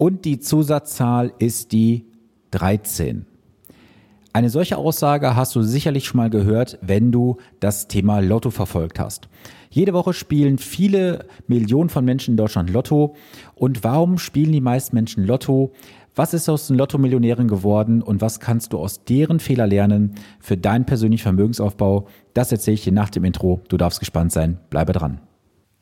und die Zusatzzahl ist die 13. Eine solche Aussage hast du sicherlich schon mal gehört, wenn du das Thema Lotto verfolgt hast. Jede Woche spielen viele Millionen von Menschen in Deutschland Lotto. Und warum spielen die meisten Menschen Lotto? Was ist aus den Lotto-Millionären geworden und was kannst du aus deren Fehler lernen für deinen persönlichen Vermögensaufbau? Das erzähle ich dir nach dem Intro. Du darfst gespannt sein. Bleibe dran.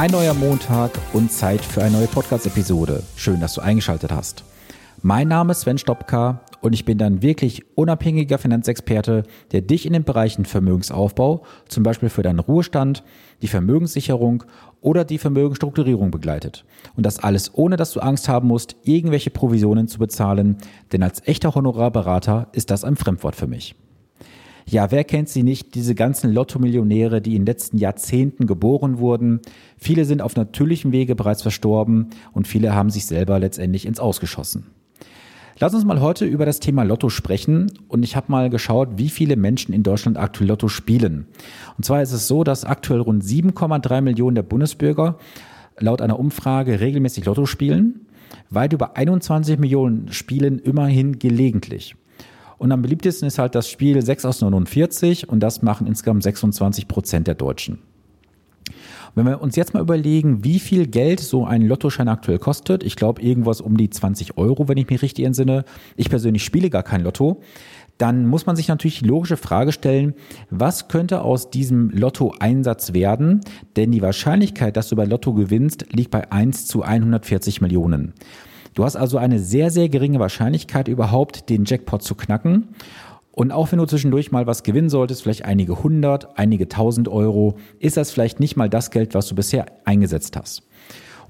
Ein neuer Montag und Zeit für eine neue Podcast-Episode. Schön, dass du eingeschaltet hast. Mein Name ist Sven Stopka und ich bin dann wirklich unabhängiger Finanzexperte, der dich in den Bereichen Vermögensaufbau, zum Beispiel für deinen Ruhestand, die Vermögenssicherung oder die Vermögensstrukturierung begleitet. Und das alles ohne, dass du Angst haben musst, irgendwelche Provisionen zu bezahlen, denn als echter Honorarberater ist das ein Fremdwort für mich. Ja, wer kennt sie nicht, diese ganzen Lotto-Millionäre, die in den letzten Jahrzehnten geboren wurden. Viele sind auf natürlichem Wege bereits verstorben und viele haben sich selber letztendlich ins Ausgeschossen. Lass uns mal heute über das Thema Lotto sprechen und ich habe mal geschaut, wie viele Menschen in Deutschland aktuell Lotto spielen. Und zwar ist es so, dass aktuell rund 7,3 Millionen der Bundesbürger laut einer Umfrage regelmäßig Lotto spielen. Weit über 21 Millionen spielen immerhin gelegentlich. Und am beliebtesten ist halt das Spiel 6 aus 49 und das machen insgesamt 26 Prozent der Deutschen. Wenn wir uns jetzt mal überlegen, wie viel Geld so ein Lottoschein aktuell kostet, ich glaube irgendwas um die 20 Euro, wenn ich mich richtig entsinne. Ich persönlich spiele gar kein Lotto. Dann muss man sich natürlich die logische Frage stellen, was könnte aus diesem Lotto-Einsatz werden? Denn die Wahrscheinlichkeit, dass du bei Lotto gewinnst, liegt bei 1 zu 140 Millionen. Du hast also eine sehr, sehr geringe Wahrscheinlichkeit, überhaupt den Jackpot zu knacken. Und auch wenn du zwischendurch mal was gewinnen solltest, vielleicht einige hundert, einige tausend Euro, ist das vielleicht nicht mal das Geld, was du bisher eingesetzt hast.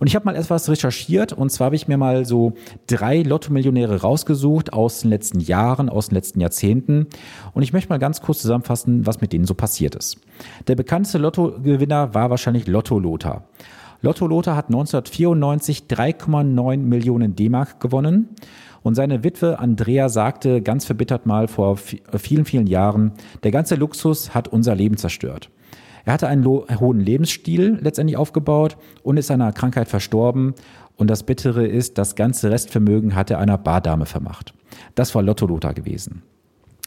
Und ich habe mal etwas recherchiert und zwar habe ich mir mal so drei Lotto-Millionäre rausgesucht aus den letzten Jahren, aus den letzten Jahrzehnten. Und ich möchte mal ganz kurz zusammenfassen, was mit denen so passiert ist. Der bekannteste Lottogewinner war wahrscheinlich Lotto Lothar. Lotto Lothar hat 1994 3,9 Millionen D-Mark gewonnen. Und seine Witwe Andrea sagte ganz verbittert mal vor vielen, vielen Jahren, der ganze Luxus hat unser Leben zerstört. Er hatte einen hohen Lebensstil letztendlich aufgebaut und ist einer Krankheit verstorben. Und das Bittere ist, das ganze Restvermögen hat er einer Bardame vermacht. Das war Lotto Lothar gewesen.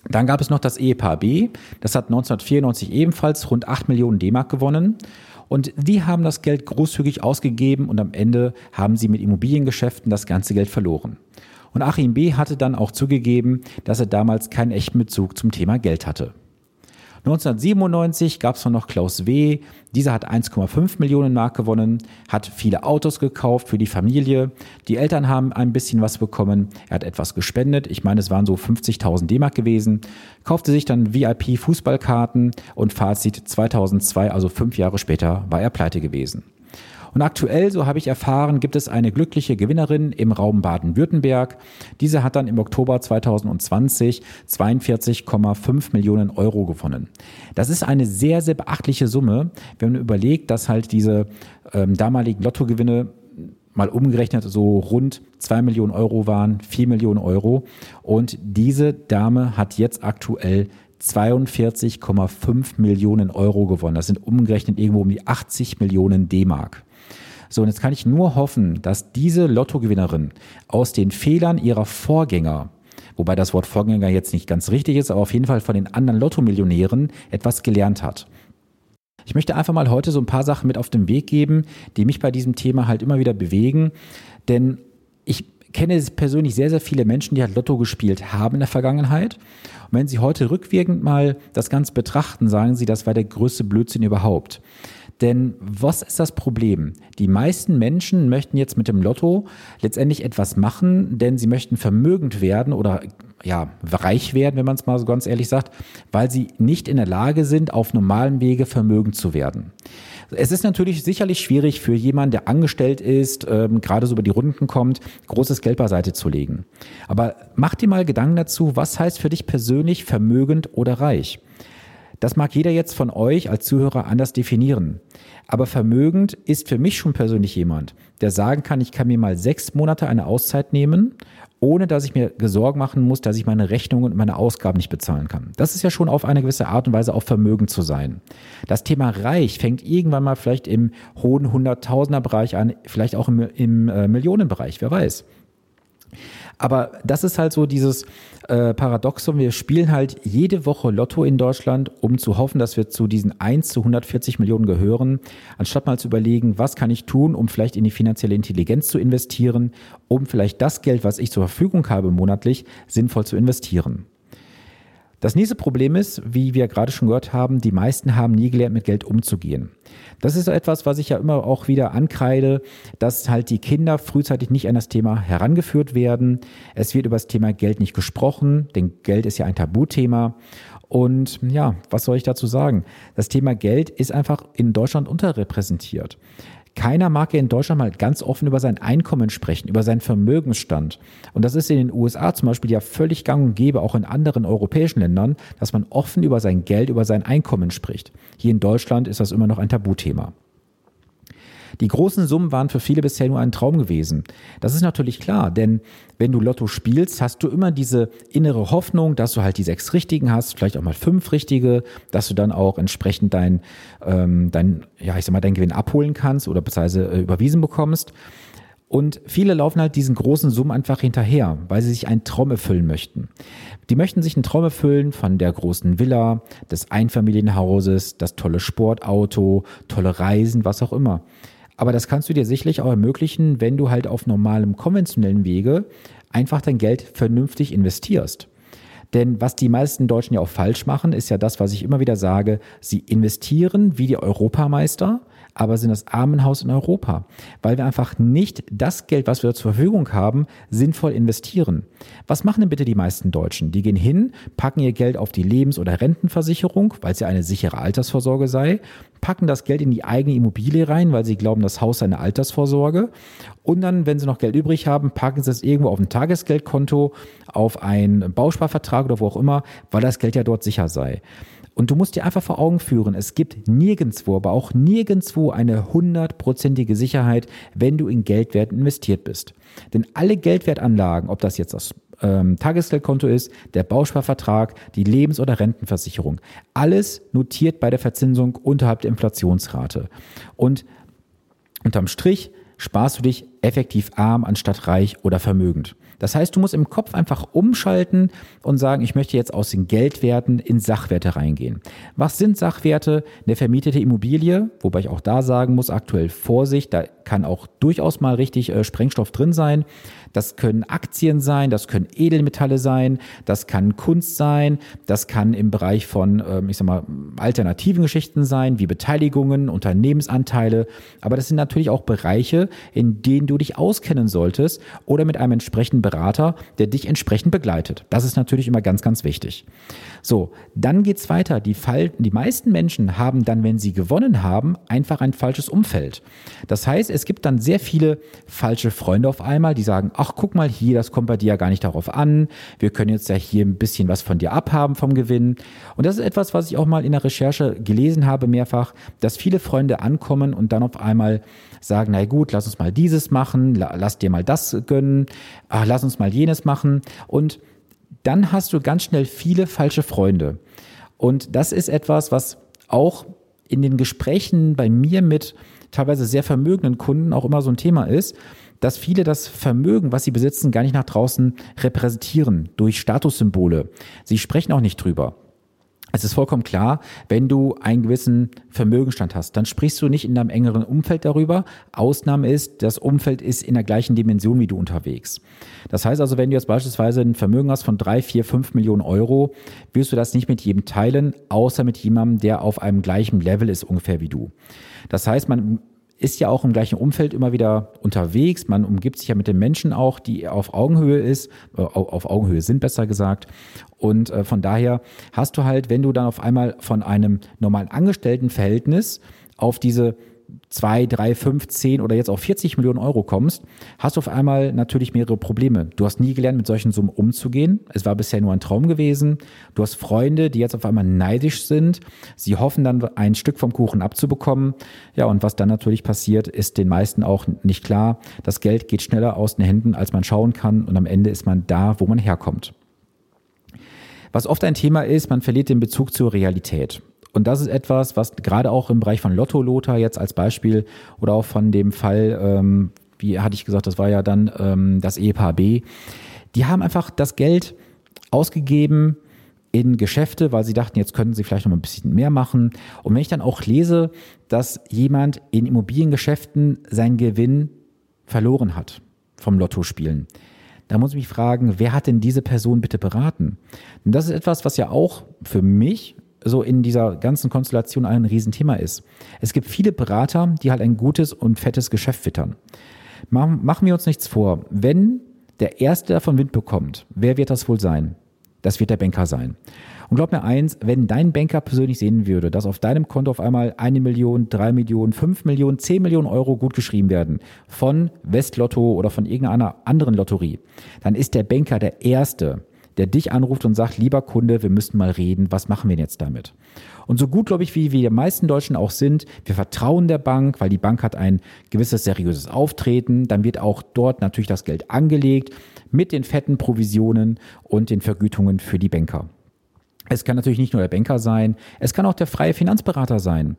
Dann gab es noch das Ehepaar B. Das hat 1994 ebenfalls rund 8 Millionen D-Mark gewonnen. Und die haben das Geld großzügig ausgegeben und am Ende haben sie mit Immobiliengeschäften das ganze Geld verloren. Und Achim B. hatte dann auch zugegeben, dass er damals keinen echten Bezug zum Thema Geld hatte. 1997 gab es noch Klaus W. Dieser hat 1,5 Millionen Mark gewonnen, hat viele Autos gekauft für die Familie. Die Eltern haben ein bisschen was bekommen. Er hat etwas gespendet. Ich meine, es waren so 50.000 D-Mark gewesen. Kaufte sich dann VIP-Fußballkarten und Fazit 2002, also fünf Jahre später, war er pleite gewesen. Und aktuell, so habe ich erfahren, gibt es eine glückliche Gewinnerin im Raum Baden-Württemberg. Diese hat dann im Oktober 2020 42,5 Millionen Euro gewonnen. Das ist eine sehr, sehr beachtliche Summe, wenn man überlegt, dass halt diese ähm, damaligen Lottogewinne mal umgerechnet so rund zwei Millionen Euro waren, vier Millionen Euro. Und diese Dame hat jetzt aktuell 42,5 Millionen Euro gewonnen. Das sind umgerechnet irgendwo um die 80 Millionen D-Mark. So, und jetzt kann ich nur hoffen, dass diese Lottogewinnerin aus den Fehlern ihrer Vorgänger wobei das Wort Vorgänger jetzt nicht ganz richtig ist, aber auf jeden Fall von den anderen Lottomillionären etwas gelernt hat. Ich möchte einfach mal heute so ein paar Sachen mit auf den Weg geben, die mich bei diesem Thema halt immer wieder bewegen, denn ich kenne persönlich sehr, sehr viele Menschen, die halt Lotto gespielt haben in der Vergangenheit. Und wenn sie heute rückwirkend mal das Ganze betrachten, sagen sie, das war der größte Blödsinn überhaupt. Denn was ist das Problem? Die meisten Menschen möchten jetzt mit dem Lotto letztendlich etwas machen, denn sie möchten vermögend werden oder ja, reich werden, wenn man es mal so ganz ehrlich sagt, weil sie nicht in der Lage sind, auf normalem Wege vermögend zu werden. Es ist natürlich sicherlich schwierig für jemanden, der angestellt ist, ähm, gerade so über die Runden kommt, großes Geld beiseite zu legen. Aber mach dir mal Gedanken dazu, was heißt für dich persönlich vermögend oder reich? Das mag jeder jetzt von euch als Zuhörer anders definieren. Aber vermögend ist für mich schon persönlich jemand, der sagen kann, ich kann mir mal sechs Monate eine Auszeit nehmen, ohne dass ich mir Sorgen machen muss, dass ich meine Rechnungen und meine Ausgaben nicht bezahlen kann. Das ist ja schon auf eine gewisse Art und Weise auch vermögend zu sein. Das Thema reich fängt irgendwann mal vielleicht im hohen Hunderttausender-Bereich an, vielleicht auch im, im äh, Millionenbereich, wer weiß. Aber das ist halt so dieses äh, Paradoxon. Wir spielen halt jede Woche Lotto in Deutschland, um zu hoffen, dass wir zu diesen 1 zu 140 Millionen gehören, anstatt mal zu überlegen, was kann ich tun, um vielleicht in die finanzielle Intelligenz zu investieren, um vielleicht das Geld, was ich zur Verfügung habe monatlich, sinnvoll zu investieren. Das nächste Problem ist, wie wir gerade schon gehört haben, die meisten haben nie gelernt, mit Geld umzugehen. Das ist etwas, was ich ja immer auch wieder ankreide, dass halt die Kinder frühzeitig nicht an das Thema herangeführt werden. Es wird über das Thema Geld nicht gesprochen, denn Geld ist ja ein Tabuthema. Und ja, was soll ich dazu sagen? Das Thema Geld ist einfach in Deutschland unterrepräsentiert. Keiner mag ja in Deutschland mal ganz offen über sein Einkommen sprechen, über seinen Vermögensstand. Und das ist in den USA zum Beispiel ja völlig gang und gäbe, auch in anderen europäischen Ländern, dass man offen über sein Geld, über sein Einkommen spricht. Hier in Deutschland ist das immer noch ein Tabuthema. Die großen Summen waren für viele bisher nur ein Traum gewesen. Das ist natürlich klar, denn wenn du Lotto spielst, hast du immer diese innere Hoffnung, dass du halt die sechs Richtigen hast, vielleicht auch mal fünf Richtige, dass du dann auch entsprechend dein, ähm, dein ja, ich sag mal, deinen Gewinn abholen kannst oder beziehungsweise äh, überwiesen bekommst. Und viele laufen halt diesen großen Summen einfach hinterher, weil sie sich einen Traum erfüllen möchten. Die möchten sich einen Traum erfüllen von der großen Villa, des Einfamilienhauses, das tolle Sportauto, tolle Reisen, was auch immer. Aber das kannst du dir sicherlich auch ermöglichen, wenn du halt auf normalem konventionellen Wege einfach dein Geld vernünftig investierst. Denn was die meisten Deutschen ja auch falsch machen, ist ja das, was ich immer wieder sage. Sie investieren wie die Europameister, aber sind das Armenhaus in Europa, weil wir einfach nicht das Geld, was wir zur Verfügung haben, sinnvoll investieren. Was machen denn bitte die meisten Deutschen? Die gehen hin, packen ihr Geld auf die Lebens- oder Rentenversicherung, weil es ja eine sichere Altersvorsorge sei, packen das Geld in die eigene Immobilie rein, weil sie glauben, das Haus sei eine Altersvorsorge. Und dann, wenn sie noch Geld übrig haben, packen sie es irgendwo auf ein Tagesgeldkonto, auf einen Bausparvertrag oder wo auch immer, weil das Geld ja dort sicher sei. Und du musst dir einfach vor Augen führen, es gibt nirgendwo, aber auch nirgendwo eine hundertprozentige Sicherheit, wenn du in Geldwerten investiert bist. Denn alle Geldwertanlagen, ob das jetzt das ähm, Tagesgeldkonto ist, der Bausparvertrag, die Lebens- oder Rentenversicherung, alles notiert bei der Verzinsung unterhalb der Inflationsrate. Und unterm Strich sparst du dich effektiv arm anstatt reich oder vermögend. Das heißt, du musst im Kopf einfach umschalten und sagen, ich möchte jetzt aus den Geldwerten in Sachwerte reingehen. Was sind Sachwerte? Eine vermietete Immobilie, wobei ich auch da sagen muss, aktuell Vorsicht, da kann auch durchaus mal richtig äh, Sprengstoff drin sein. Das können Aktien sein, das können Edelmetalle sein, das kann Kunst sein, das kann im Bereich von, ähm, ich sag mal, alternativen Geschichten sein, wie Beteiligungen, Unternehmensanteile. Aber das sind natürlich auch Bereiche, in denen du dich auskennen solltest oder mit einem entsprechenden Berater, der dich entsprechend begleitet. Das ist natürlich immer ganz, ganz wichtig. So, dann geht's weiter. Die, Fall, die meisten Menschen haben dann, wenn sie gewonnen haben, einfach ein falsches Umfeld. Das heißt, es gibt dann sehr viele falsche Freunde auf einmal, die sagen, ach guck mal hier, das kommt bei dir ja gar nicht darauf an. Wir können jetzt ja hier ein bisschen was von dir abhaben vom Gewinn. Und das ist etwas, was ich auch mal in der Recherche gelesen habe mehrfach, dass viele Freunde ankommen und dann auf einmal sagen, na gut, lass uns mal dieses machen, lass dir mal das gönnen, ach, lass uns mal jenes machen. Und dann hast du ganz schnell viele falsche Freunde. Und das ist etwas, was auch in den Gesprächen bei mir mit teilweise sehr vermögenden Kunden auch immer so ein Thema ist, dass viele das Vermögen, was sie besitzen, gar nicht nach draußen repräsentieren durch Statussymbole. Sie sprechen auch nicht drüber. Es ist vollkommen klar, wenn du einen gewissen Vermögenstand hast, dann sprichst du nicht in deinem engeren Umfeld darüber. Ausnahme ist, das Umfeld ist in der gleichen Dimension wie du unterwegs. Das heißt also, wenn du jetzt beispielsweise ein Vermögen hast von drei, vier, fünf Millionen Euro, wirst du das nicht mit jedem teilen, außer mit jemandem, der auf einem gleichen Level ist ungefähr wie du. Das heißt, man ist ja auch im gleichen Umfeld immer wieder unterwegs. Man umgibt sich ja mit den Menschen auch, die auf Augenhöhe ist, äh, auf Augenhöhe sind besser gesagt. Und äh, von daher hast du halt, wenn du dann auf einmal von einem normalen Angestelltenverhältnis auf diese 2, 3, 5, 10 oder jetzt auch 40 Millionen Euro kommst, hast du auf einmal natürlich mehrere Probleme. Du hast nie gelernt, mit solchen Summen umzugehen. Es war bisher nur ein Traum gewesen. Du hast Freunde, die jetzt auf einmal neidisch sind. Sie hoffen dann, ein Stück vom Kuchen abzubekommen. Ja, und was dann natürlich passiert, ist den meisten auch nicht klar. Das Geld geht schneller aus den Händen, als man schauen kann. Und am Ende ist man da, wo man herkommt. Was oft ein Thema ist, man verliert den Bezug zur Realität. Und das ist etwas, was gerade auch im Bereich von Lotto Lothar jetzt als Beispiel oder auch von dem Fall, ähm, wie hatte ich gesagt, das war ja dann ähm, das Ehepaar B, die haben einfach das Geld ausgegeben in Geschäfte, weil sie dachten, jetzt könnten sie vielleicht noch mal ein bisschen mehr machen. Und wenn ich dann auch lese, dass jemand in Immobiliengeschäften seinen Gewinn verloren hat vom Lottospielen, da muss ich mich fragen, wer hat denn diese Person bitte beraten? Und das ist etwas, was ja auch für mich so in dieser ganzen Konstellation ein Riesenthema ist. Es gibt viele Berater, die halt ein gutes und fettes Geschäft wittern. Machen wir uns nichts vor. Wenn der Erste davon Wind bekommt, wer wird das wohl sein? Das wird der Banker sein. Und glaub mir eins, wenn dein Banker persönlich sehen würde, dass auf deinem Konto auf einmal eine Million, drei Millionen, fünf Millionen, zehn Millionen Euro gut geschrieben werden von Westlotto oder von irgendeiner anderen Lotterie, dann ist der Banker der Erste, der dich anruft und sagt, lieber Kunde, wir müssen mal reden, was machen wir jetzt damit? Und so gut, glaube ich, wie wir die meisten Deutschen auch sind, wir vertrauen der Bank, weil die Bank hat ein gewisses seriöses Auftreten, dann wird auch dort natürlich das Geld angelegt mit den fetten Provisionen und den Vergütungen für die Banker. Es kann natürlich nicht nur der Banker sein, es kann auch der freie Finanzberater sein.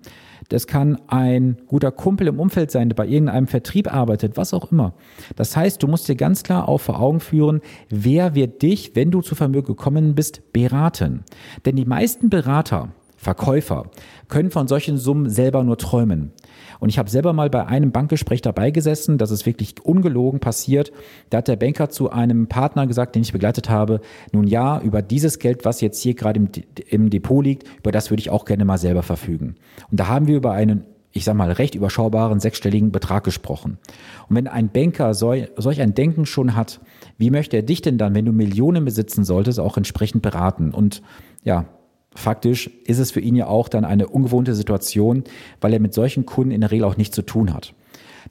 Das kann ein guter Kumpel im Umfeld sein, der bei irgendeinem Vertrieb arbeitet, was auch immer. Das heißt, du musst dir ganz klar auch vor Augen führen, wer wird dich, wenn du zu Vermögen gekommen bist, beraten. Denn die meisten Berater, Verkäufer, können von solchen Summen selber nur träumen. Und ich habe selber mal bei einem Bankgespräch dabei gesessen, das ist wirklich ungelogen passiert. Da hat der Banker zu einem Partner gesagt, den ich begleitet habe, nun ja, über dieses Geld, was jetzt hier gerade im, im Depot liegt, über das würde ich auch gerne mal selber verfügen. Und da haben wir über einen ich sag mal, recht überschaubaren sechsstelligen Betrag gesprochen. Und wenn ein Banker solch, solch ein Denken schon hat, wie möchte er dich denn dann, wenn du Millionen besitzen solltest, auch entsprechend beraten? Und ja, faktisch ist es für ihn ja auch dann eine ungewohnte Situation, weil er mit solchen Kunden in der Regel auch nichts zu tun hat.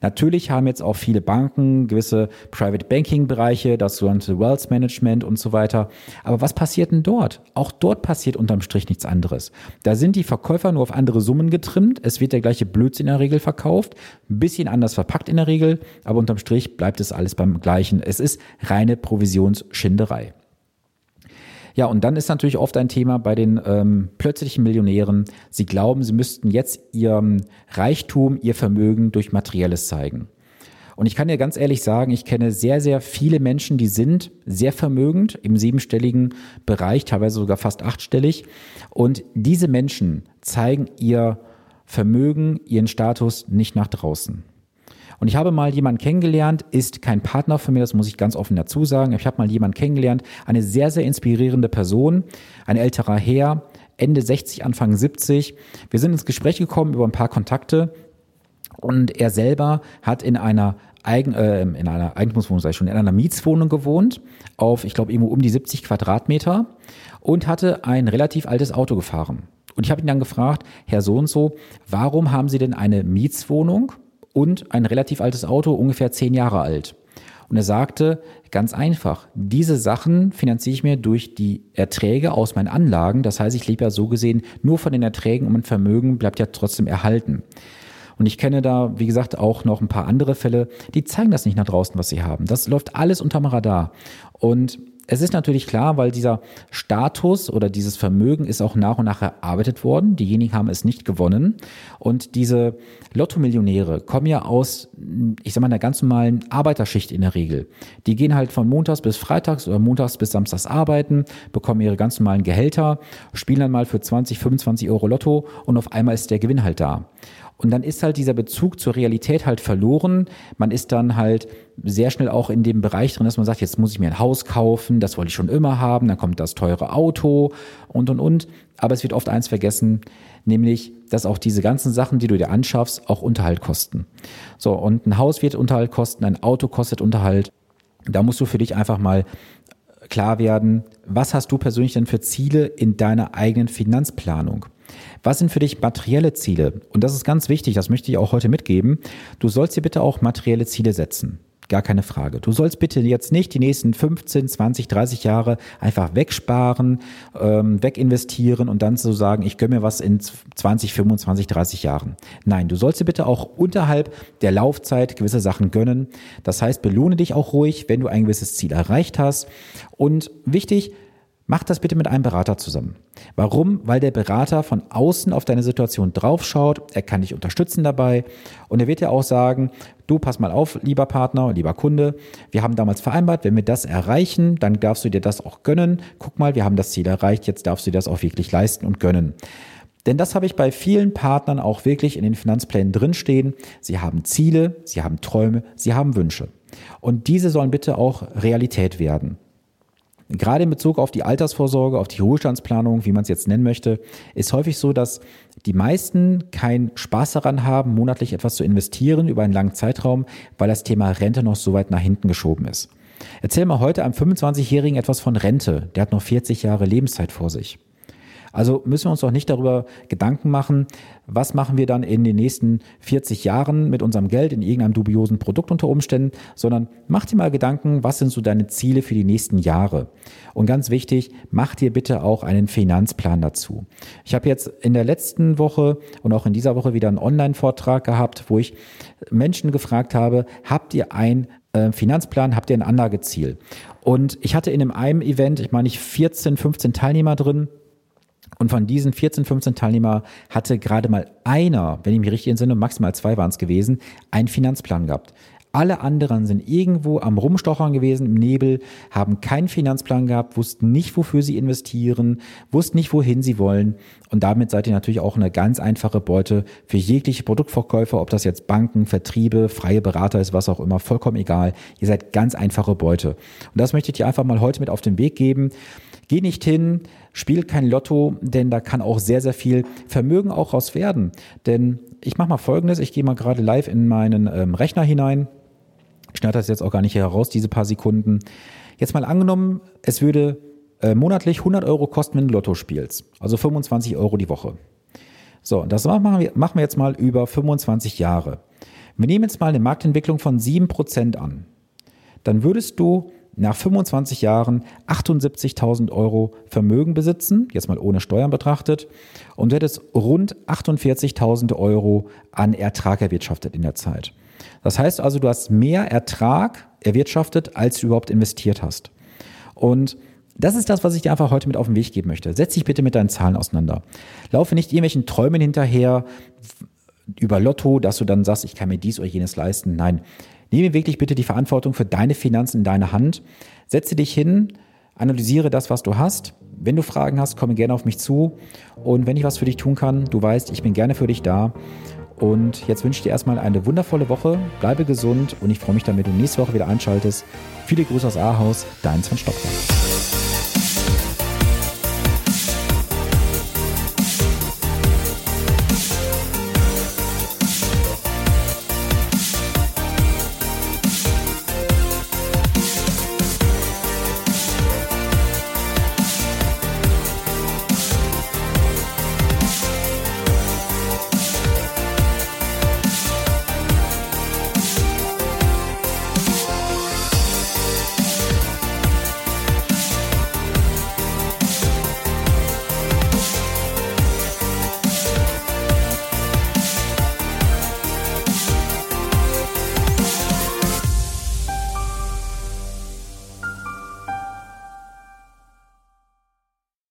Natürlich haben jetzt auch viele Banken gewisse Private Banking Bereiche, das sogenannte Wealth Management und so weiter. Aber was passiert denn dort? Auch dort passiert unterm Strich nichts anderes. Da sind die Verkäufer nur auf andere Summen getrimmt. Es wird der gleiche Blödsinn in der Regel verkauft. Ein bisschen anders verpackt in der Regel. Aber unterm Strich bleibt es alles beim Gleichen. Es ist reine Provisionsschinderei. Ja, und dann ist natürlich oft ein Thema bei den ähm, plötzlichen Millionären. Sie glauben, sie müssten jetzt ihr Reichtum, ihr Vermögen durch Materielles zeigen. Und ich kann dir ganz ehrlich sagen, ich kenne sehr, sehr viele Menschen, die sind sehr vermögend im siebenstelligen Bereich, teilweise sogar fast achtstellig. Und diese Menschen zeigen ihr Vermögen, ihren Status nicht nach draußen. Und ich habe mal jemanden kennengelernt, ist kein Partner von mir, das muss ich ganz offen dazu sagen. Ich habe mal jemanden kennengelernt, eine sehr, sehr inspirierende Person, ein älterer Herr, Ende 60, Anfang 70. Wir sind ins Gespräch gekommen über ein paar Kontakte und er selber hat in einer Eigen, äh, in einer Eigentumswohnung, ich schon, in einer Mietswohnung gewohnt, auf, ich glaube, irgendwo um die 70 Quadratmeter und hatte ein relativ altes Auto gefahren. Und ich habe ihn dann gefragt, Herr so und so, warum haben Sie denn eine Mietswohnung und ein relativ altes Auto, ungefähr zehn Jahre alt. Und er sagte, ganz einfach, diese Sachen finanziere ich mir durch die Erträge aus meinen Anlagen. Das heißt, ich lebe ja so gesehen nur von den Erträgen und mein Vermögen bleibt ja trotzdem erhalten. Und ich kenne da, wie gesagt, auch noch ein paar andere Fälle, die zeigen das nicht nach draußen, was sie haben. Das läuft alles unterm Radar. Und es ist natürlich klar, weil dieser Status oder dieses Vermögen ist auch nach und nach erarbeitet worden. Diejenigen haben es nicht gewonnen. Und diese Lotto-Millionäre kommen ja aus, ich sag mal, einer ganz normalen Arbeiterschicht in der Regel. Die gehen halt von montags bis freitags oder montags bis samstags arbeiten, bekommen ihre ganz normalen Gehälter, spielen dann mal für 20, 25 Euro Lotto und auf einmal ist der Gewinn halt da. Und dann ist halt dieser Bezug zur Realität halt verloren. Man ist dann halt sehr schnell auch in dem Bereich drin, dass man sagt, jetzt muss ich mir ein Haus kaufen, das wollte ich schon immer haben, dann kommt das teure Auto und, und, und. Aber es wird oft eins vergessen, nämlich, dass auch diese ganzen Sachen, die du dir anschaffst, auch Unterhalt kosten. So, und ein Haus wird Unterhalt kosten, ein Auto kostet Unterhalt. Da musst du für dich einfach mal klar werden, was hast du persönlich denn für Ziele in deiner eigenen Finanzplanung? Was sind für dich materielle Ziele? Und das ist ganz wichtig, das möchte ich auch heute mitgeben. Du sollst dir bitte auch materielle Ziele setzen. Gar keine Frage. Du sollst bitte jetzt nicht die nächsten 15, 20, 30 Jahre einfach wegsparen, ähm, weginvestieren und dann so sagen, ich gönne mir was in 20, 25, 30 Jahren. Nein, du sollst dir bitte auch unterhalb der Laufzeit gewisse Sachen gönnen. Das heißt, belohne dich auch ruhig, wenn du ein gewisses Ziel erreicht hast. Und wichtig, Mach das bitte mit einem Berater zusammen. Warum? Weil der Berater von außen auf deine Situation draufschaut, er kann dich unterstützen dabei und er wird dir auch sagen, du pass mal auf, lieber Partner, lieber Kunde, wir haben damals vereinbart, wenn wir das erreichen, dann darfst du dir das auch gönnen. Guck mal, wir haben das Ziel erreicht, jetzt darfst du dir das auch wirklich leisten und gönnen. Denn das habe ich bei vielen Partnern auch wirklich in den Finanzplänen drinstehen. Sie haben Ziele, sie haben Träume, sie haben Wünsche. Und diese sollen bitte auch Realität werden. Gerade in Bezug auf die Altersvorsorge, auf die Ruhestandsplanung, wie man es jetzt nennen möchte, ist häufig so, dass die meisten keinen Spaß daran haben, monatlich etwas zu investieren über einen langen Zeitraum, weil das Thema Rente noch so weit nach hinten geschoben ist. Erzähl mal heute einem 25-Jährigen etwas von Rente. Der hat noch 40 Jahre Lebenszeit vor sich. Also müssen wir uns doch nicht darüber Gedanken machen, was machen wir dann in den nächsten 40 Jahren mit unserem Geld in irgendeinem dubiosen Produkt unter Umständen, sondern mach dir mal Gedanken, was sind so deine Ziele für die nächsten Jahre. Und ganz wichtig, mach dir bitte auch einen Finanzplan dazu. Ich habe jetzt in der letzten Woche und auch in dieser Woche wieder einen Online-Vortrag gehabt, wo ich Menschen gefragt habe, habt ihr ein äh, Finanzplan, habt ihr ein Anlageziel? Und ich hatte in einem Event, ich meine, ich 14, 15 Teilnehmer drin, und von diesen 14, 15 Teilnehmer hatte gerade mal einer, wenn ich mich richtig entsinne, maximal zwei waren es gewesen, einen Finanzplan gehabt. Alle anderen sind irgendwo am Rumstochern gewesen im Nebel, haben keinen Finanzplan gehabt, wussten nicht, wofür sie investieren, wussten nicht, wohin sie wollen. Und damit seid ihr natürlich auch eine ganz einfache Beute für jegliche Produktverkäufer, ob das jetzt Banken, Vertriebe, freie Berater ist, was auch immer, vollkommen egal. Ihr seid ganz einfache Beute. Und das möchte ich dir einfach mal heute mit auf den Weg geben. Geh nicht hin, spiel kein Lotto, denn da kann auch sehr, sehr viel Vermögen auch raus werden. Denn ich mache mal Folgendes, ich gehe mal gerade live in meinen ähm, Rechner hinein. Ich schneide das jetzt auch gar nicht heraus, diese paar Sekunden. Jetzt mal angenommen, es würde äh, monatlich 100 Euro kosten, wenn du Lotto spielst. Also 25 Euro die Woche. So, das machen wir, machen wir jetzt mal über 25 Jahre. Wir nehmen jetzt mal eine Marktentwicklung von 7% an. Dann würdest du nach 25 Jahren 78.000 Euro Vermögen besitzen, jetzt mal ohne Steuern betrachtet, und du hättest rund 48.000 Euro an Ertrag erwirtschaftet in der Zeit. Das heißt also, du hast mehr Ertrag erwirtschaftet, als du überhaupt investiert hast. Und das ist das, was ich dir einfach heute mit auf den Weg geben möchte. Setz dich bitte mit deinen Zahlen auseinander. Laufe nicht irgendwelchen Träumen hinterher über Lotto, dass du dann sagst, ich kann mir dies oder jenes leisten. Nein, Nehme wirklich bitte die Verantwortung für deine Finanzen in deine Hand. Setze dich hin, analysiere das, was du hast. Wenn du Fragen hast, komme gerne auf mich zu. Und wenn ich was für dich tun kann, du weißt, ich bin gerne für dich da. Und jetzt wünsche ich dir erstmal eine wundervolle Woche. Bleibe gesund und ich freue mich dann, wenn du nächste Woche wieder einschaltest. Viele Grüße aus Ahaus, dein Sven Stockmann.